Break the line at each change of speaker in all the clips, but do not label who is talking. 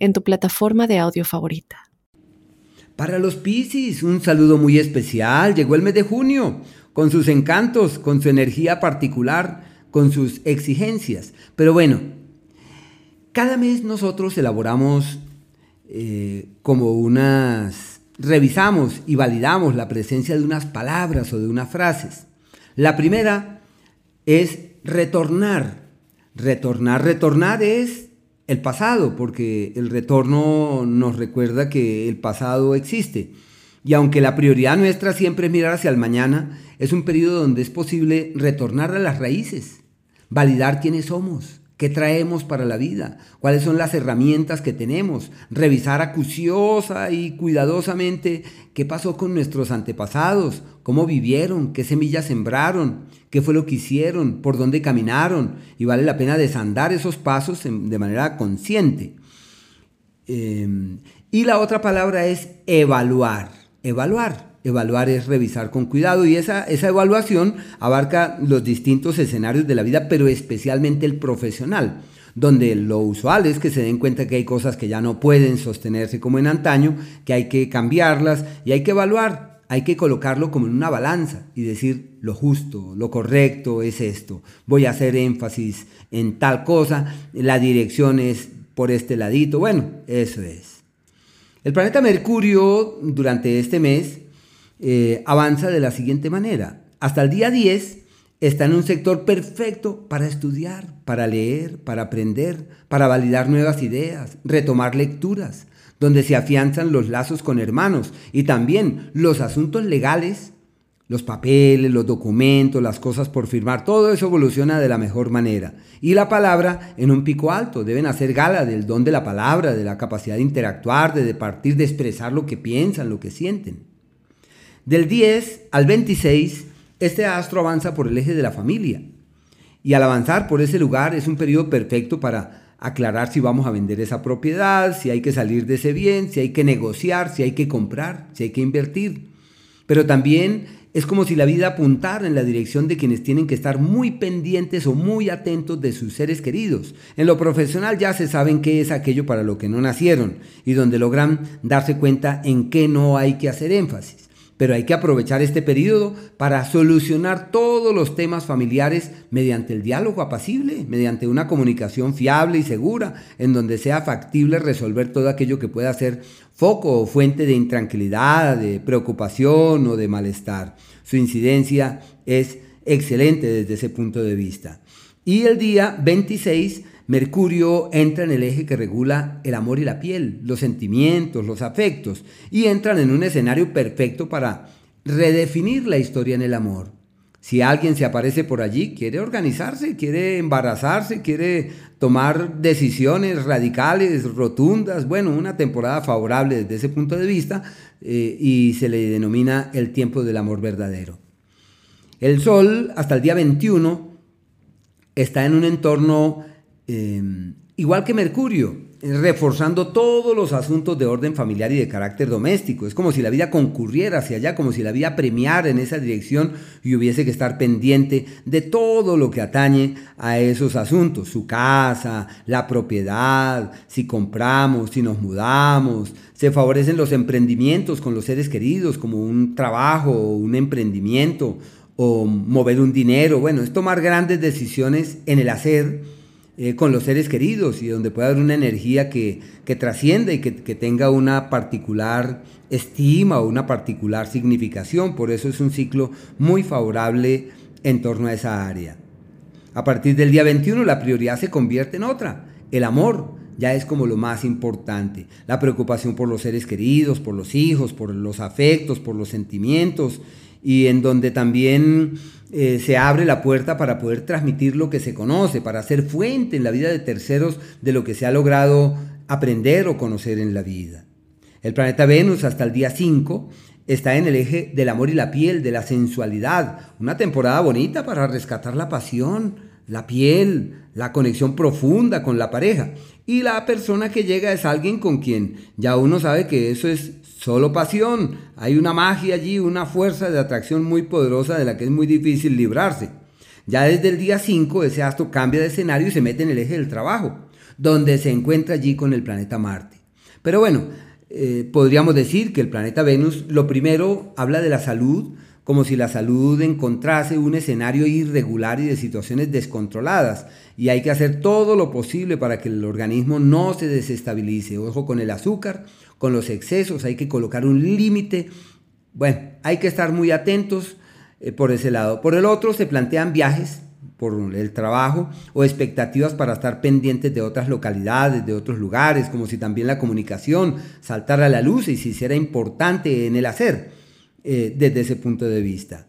en tu plataforma de audio favorita.
Para los Piscis, un saludo muy especial. Llegó el mes de junio, con sus encantos, con su energía particular, con sus exigencias. Pero bueno, cada mes nosotros elaboramos eh, como unas... revisamos y validamos la presencia de unas palabras o de unas frases. La primera es retornar. Retornar, retornar es el pasado, porque el retorno nos recuerda que el pasado existe. Y aunque la prioridad nuestra siempre es mirar hacia el mañana, es un periodo donde es posible retornar a las raíces, validar quiénes somos, ¿Qué traemos para la vida? ¿Cuáles son las herramientas que tenemos? Revisar acuciosa y cuidadosamente qué pasó con nuestros antepasados, cómo vivieron, qué semillas sembraron, qué fue lo que hicieron, por dónde caminaron. Y vale la pena desandar esos pasos de manera consciente. Em, y la otra palabra es evaluar. Evaluar. Evaluar es revisar con cuidado y esa, esa evaluación abarca los distintos escenarios de la vida, pero especialmente el profesional, donde lo usual es que se den cuenta que hay cosas que ya no pueden sostenerse como en antaño, que hay que cambiarlas y hay que evaluar, hay que colocarlo como en una balanza y decir lo justo, lo correcto es esto, voy a hacer énfasis en tal cosa, la dirección es por este ladito, bueno, eso es. El planeta Mercurio durante este mes eh, avanza de la siguiente manera. Hasta el día 10 está en un sector perfecto para estudiar, para leer, para aprender, para validar nuevas ideas, retomar lecturas, donde se afianzan los lazos con hermanos y también los asuntos legales, los papeles, los documentos, las cosas por firmar, todo eso evoluciona de la mejor manera. Y la palabra en un pico alto, deben hacer gala del don de la palabra, de la capacidad de interactuar, de partir, de expresar lo que piensan, lo que sienten. Del 10 al 26, este astro avanza por el eje de la familia. Y al avanzar por ese lugar es un periodo perfecto para aclarar si vamos a vender esa propiedad, si hay que salir de ese bien, si hay que negociar, si hay que comprar, si hay que invertir. Pero también es como si la vida apuntara en la dirección de quienes tienen que estar muy pendientes o muy atentos de sus seres queridos. En lo profesional ya se saben qué es aquello para lo que no nacieron y donde logran darse cuenta en qué no hay que hacer énfasis pero hay que aprovechar este periodo para solucionar todos los temas familiares mediante el diálogo apacible, mediante una comunicación fiable y segura, en donde sea factible resolver todo aquello que pueda ser foco o fuente de intranquilidad, de preocupación o de malestar. Su incidencia es excelente desde ese punto de vista. Y el día 26 Mercurio entra en el eje que regula el amor y la piel, los sentimientos, los afectos, y entran en un escenario perfecto para redefinir la historia en el amor. Si alguien se aparece por allí, quiere organizarse, quiere embarazarse, quiere tomar decisiones radicales, rotundas, bueno, una temporada favorable desde ese punto de vista eh, y se le denomina el tiempo del amor verdadero. El Sol, hasta el día 21, está en un entorno Em, igual que Mercurio, reforzando todos los asuntos de orden familiar y de carácter doméstico. Es como si la vida concurriera hacia allá, como si la vida premiara en esa dirección y hubiese que estar pendiente de todo lo que atañe a esos asuntos, su casa, la propiedad, si compramos, si nos mudamos. Se favorecen los emprendimientos con los seres queridos, como un trabajo un emprendimiento o mover un dinero. Bueno, es tomar grandes decisiones en el hacer eh, con los seres queridos y donde pueda haber una energía que, que trascienda y que, que, tenga una particular estima o una particular significación. Por eso es un ciclo muy favorable en torno a esa área. A partir del día 21 la prioridad se convierte en otra, el amor ya es como lo más importante. La preocupación por los seres queridos, por los hijos, por los afectos, por los sentimientos y en donde también eh, se abre la puerta para poder transmitir lo que se conoce, para ser fuente en la vida de terceros de lo que se ha logrado aprender o conocer en la vida. El planeta Venus hasta el día 5 está en el eje del amor y la piel, de la sensualidad. Una temporada bonita para rescatar la pasión, la piel, la conexión profunda con la pareja. Y la persona que llega es alguien con quien ya uno sabe que eso es solo pasión. Hay una magia allí, una fuerza de atracción muy poderosa de la que es muy difícil librarse. Ya desde el día 5 ese astro cambia de escenario y se mete en el eje del trabajo, donde se encuentra allí con el planeta Marte. Pero bueno, eh, podríamos decir que el planeta Venus, lo primero, habla de la salud, como si la salud encontrase un escenario irregular y de situaciones descontroladas. Y hay que hacer todo lo posible para que el organismo no se desestabilice. Ojo con el azúcar, con los excesos, hay que colocar un límite. Bueno, hay que estar muy atentos eh, por ese lado. Por el otro, se plantean viajes por el trabajo o expectativas para estar pendientes de otras localidades, de otros lugares, como si también la comunicación saltara a la luz y si hiciera importante en el hacer eh, desde ese punto de vista.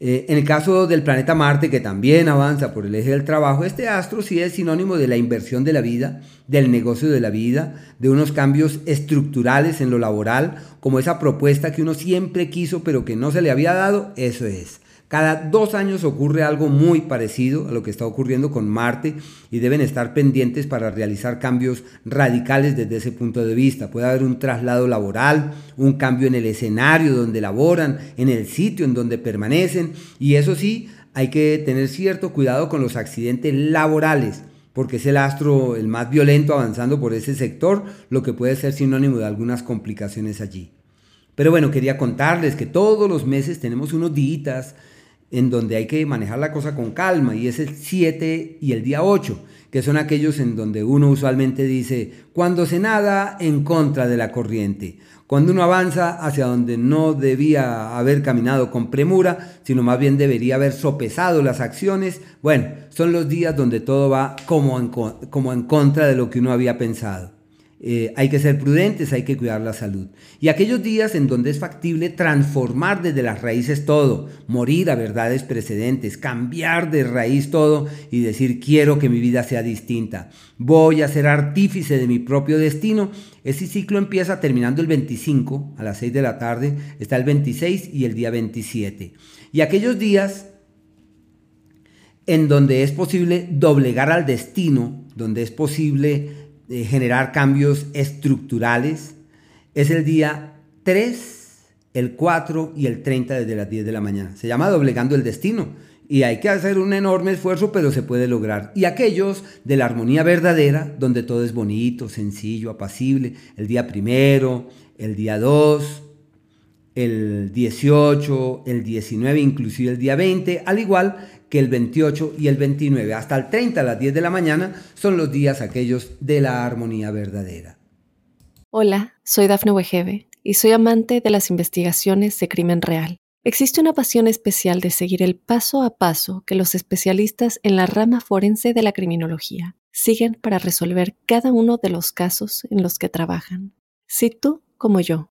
Eh, en el caso del planeta Marte, que también avanza por el eje del trabajo, este astro sí es sinónimo de la inversión de la vida, del negocio de la vida, de unos cambios estructurales en lo laboral, como esa propuesta que uno siempre quiso pero que no se le había dado, eso es. Cada dos años ocurre algo muy parecido a lo que está ocurriendo con Marte y deben estar pendientes para realizar cambios radicales desde ese punto de vista. Puede haber un traslado laboral, un cambio en el escenario donde laboran, en el sitio en donde permanecen y eso sí, hay que tener cierto cuidado con los accidentes laborales porque es el astro el más violento avanzando por ese sector, lo que puede ser sinónimo de algunas complicaciones allí. Pero bueno, quería contarles que todos los meses tenemos unos días en donde hay que manejar la cosa con calma, y es el 7 y el día 8, que son aquellos en donde uno usualmente dice, cuando se nada en contra de la corriente, cuando uno avanza hacia donde no debía haber caminado con premura, sino más bien debería haber sopesado las acciones, bueno, son los días donde todo va como en, como en contra de lo que uno había pensado. Eh, hay que ser prudentes, hay que cuidar la salud. Y aquellos días en donde es factible transformar desde las raíces todo, morir a verdades precedentes, cambiar de raíz todo y decir quiero que mi vida sea distinta, voy a ser artífice de mi propio destino. Ese ciclo empieza terminando el 25 a las 6 de la tarde, está el 26 y el día 27. Y aquellos días en donde es posible doblegar al destino, donde es posible de generar cambios estructurales es el día 3, el 4 y el 30 desde las 10 de la mañana. Se llama doblegando el destino y hay que hacer un enorme esfuerzo, pero se puede lograr. Y aquellos de la armonía verdadera, donde todo es bonito, sencillo, apacible, el día primero, el día 2, el 18, el 19, inclusive el día 20, al igual que el 28 y el 29 hasta el 30 a las 10 de la mañana son los días aquellos de la armonía verdadera.
Hola, soy Dafne Wegebe y soy amante de las investigaciones de crimen real. Existe una pasión especial de seguir el paso a paso que los especialistas en la rama forense de la criminología siguen para resolver cada uno de los casos en los que trabajan. Si tú, como yo,